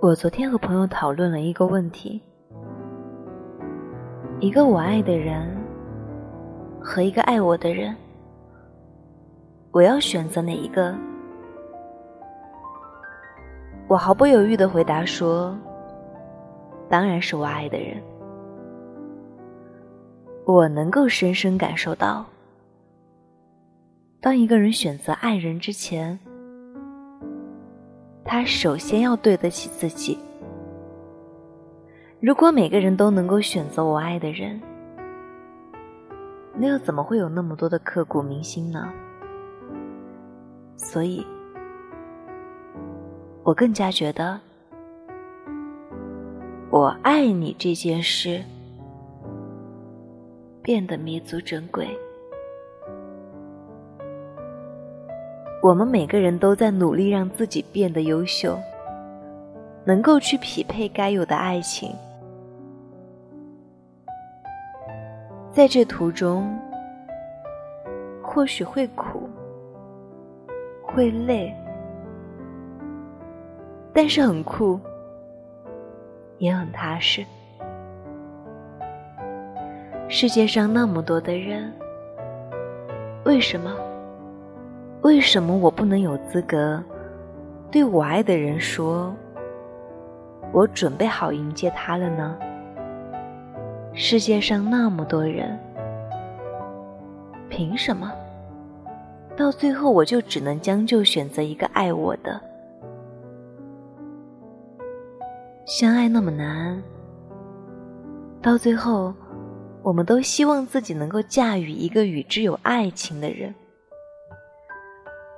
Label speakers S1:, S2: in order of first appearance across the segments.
S1: 我昨天和朋友讨论了一个问题：一个我爱的人和一个爱我的人，我要选择哪一个？我毫不犹豫的回答说：“当然是我爱的人。”我能够深深感受到，当一个人选择爱人之前，他首先要对得起自己。如果每个人都能够选择我爱的人，那又怎么会有那么多的刻骨铭心呢？所以，我更加觉得，我爱你这件事变得弥足珍贵。我们每个人都在努力让自己变得优秀，能够去匹配该有的爱情。在这途中，或许会苦，会累，但是很酷，也很踏实。世界上那么多的人，为什么？为什么我不能有资格对我爱的人说：“我准备好迎接他了呢？”世界上那么多人，凭什么到最后我就只能将就选择一个爱我的？相爱那么难，到最后我们都希望自己能够驾驭一个与之有爱情的人。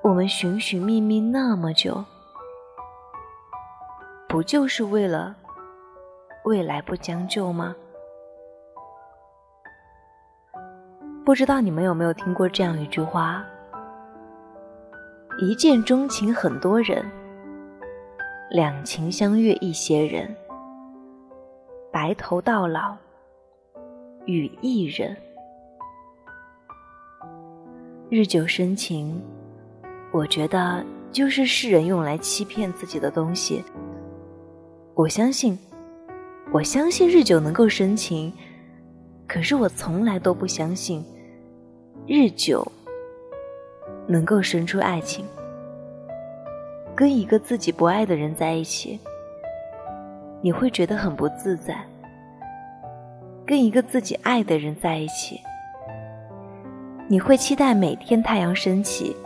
S1: 我们寻寻觅觅那么久，不就是为了未来不将就吗？不知道你们有没有听过这样一句话：“一见钟情很多人，两情相悦一些人，白头到老与一人，日久生情。”我觉得就是世人用来欺骗自己的东西。我相信，我相信日久能够生情，可是我从来都不相信日久能够生出爱情。跟一个自己不爱的人在一起，你会觉得很不自在；跟一个自己爱的人在一起，你会期待每天太阳升起。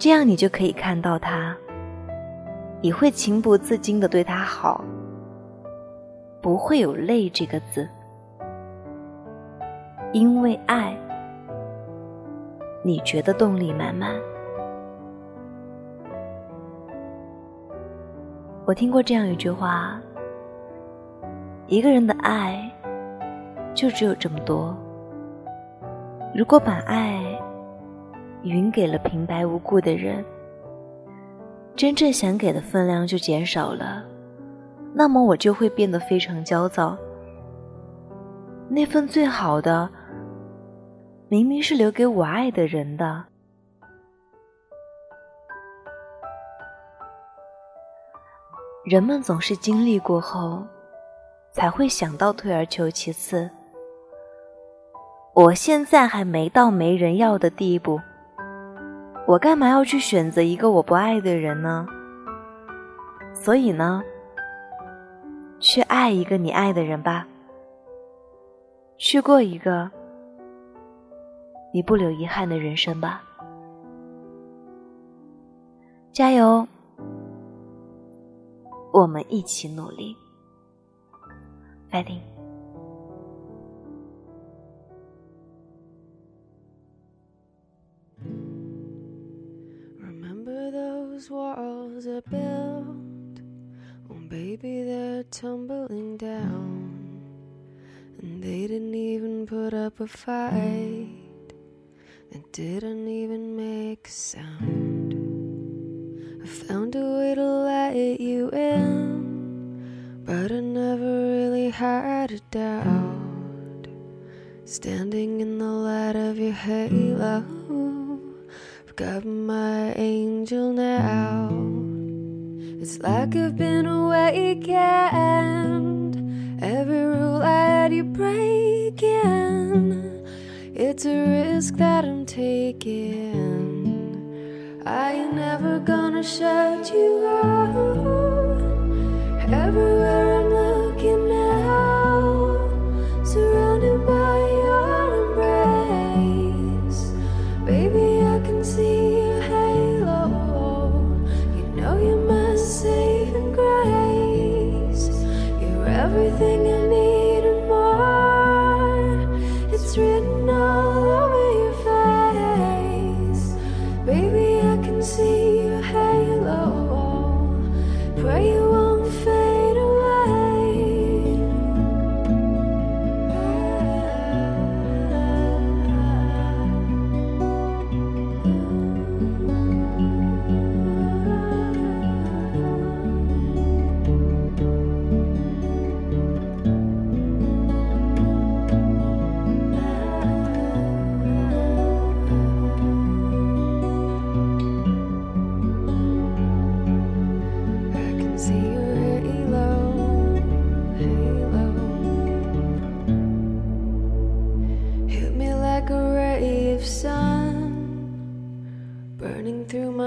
S1: 这样你就可以看到他，你会情不自禁的对他好，不会有累这个字，因为爱，你觉得动力满满。我听过这样一句话：一个人的爱就只有这么多，如果把爱。匀给了平白无故的人，真正想给的分量就减少了，那么我就会变得非常焦躁。那份最好的，明明是留给我爱的人的。人们总是经历过后，才会想到退而求其次。我现在还没到没人要的地步。我干嘛要去选择一个我不爱的人呢？所以呢，去爱一个你爱的人吧，去过一个你不留遗憾的人生吧，加油！我们一起努力，fighting
S2: ，fighting！walls are built. Oh, baby, they're tumbling down. And they didn't even put up a fight. It didn't even make a sound. I found a way to let you in, but I never really had a doubt. Standing in the light of your halo got my angel now. It's like I've been awakened. Every rule I had you breaking. It's a risk that I'm taking. I ain't never gonna shut you out. Everywhere everything I need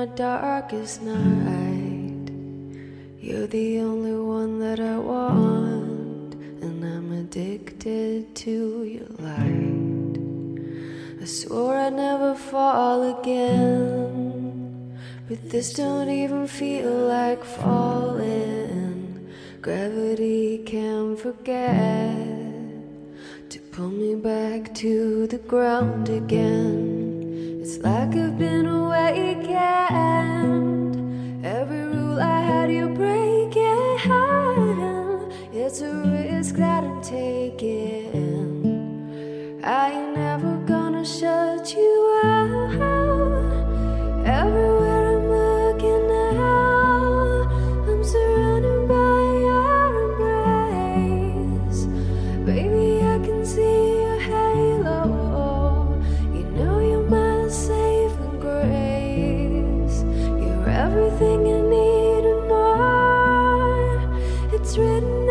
S2: my darkest night. You're the only one that I want, and I'm addicted to your light. I swore I'd never fall again. But this don't even feel like falling. Gravity can forget to pull me back to the ground again. It's like I've been awakened. It's written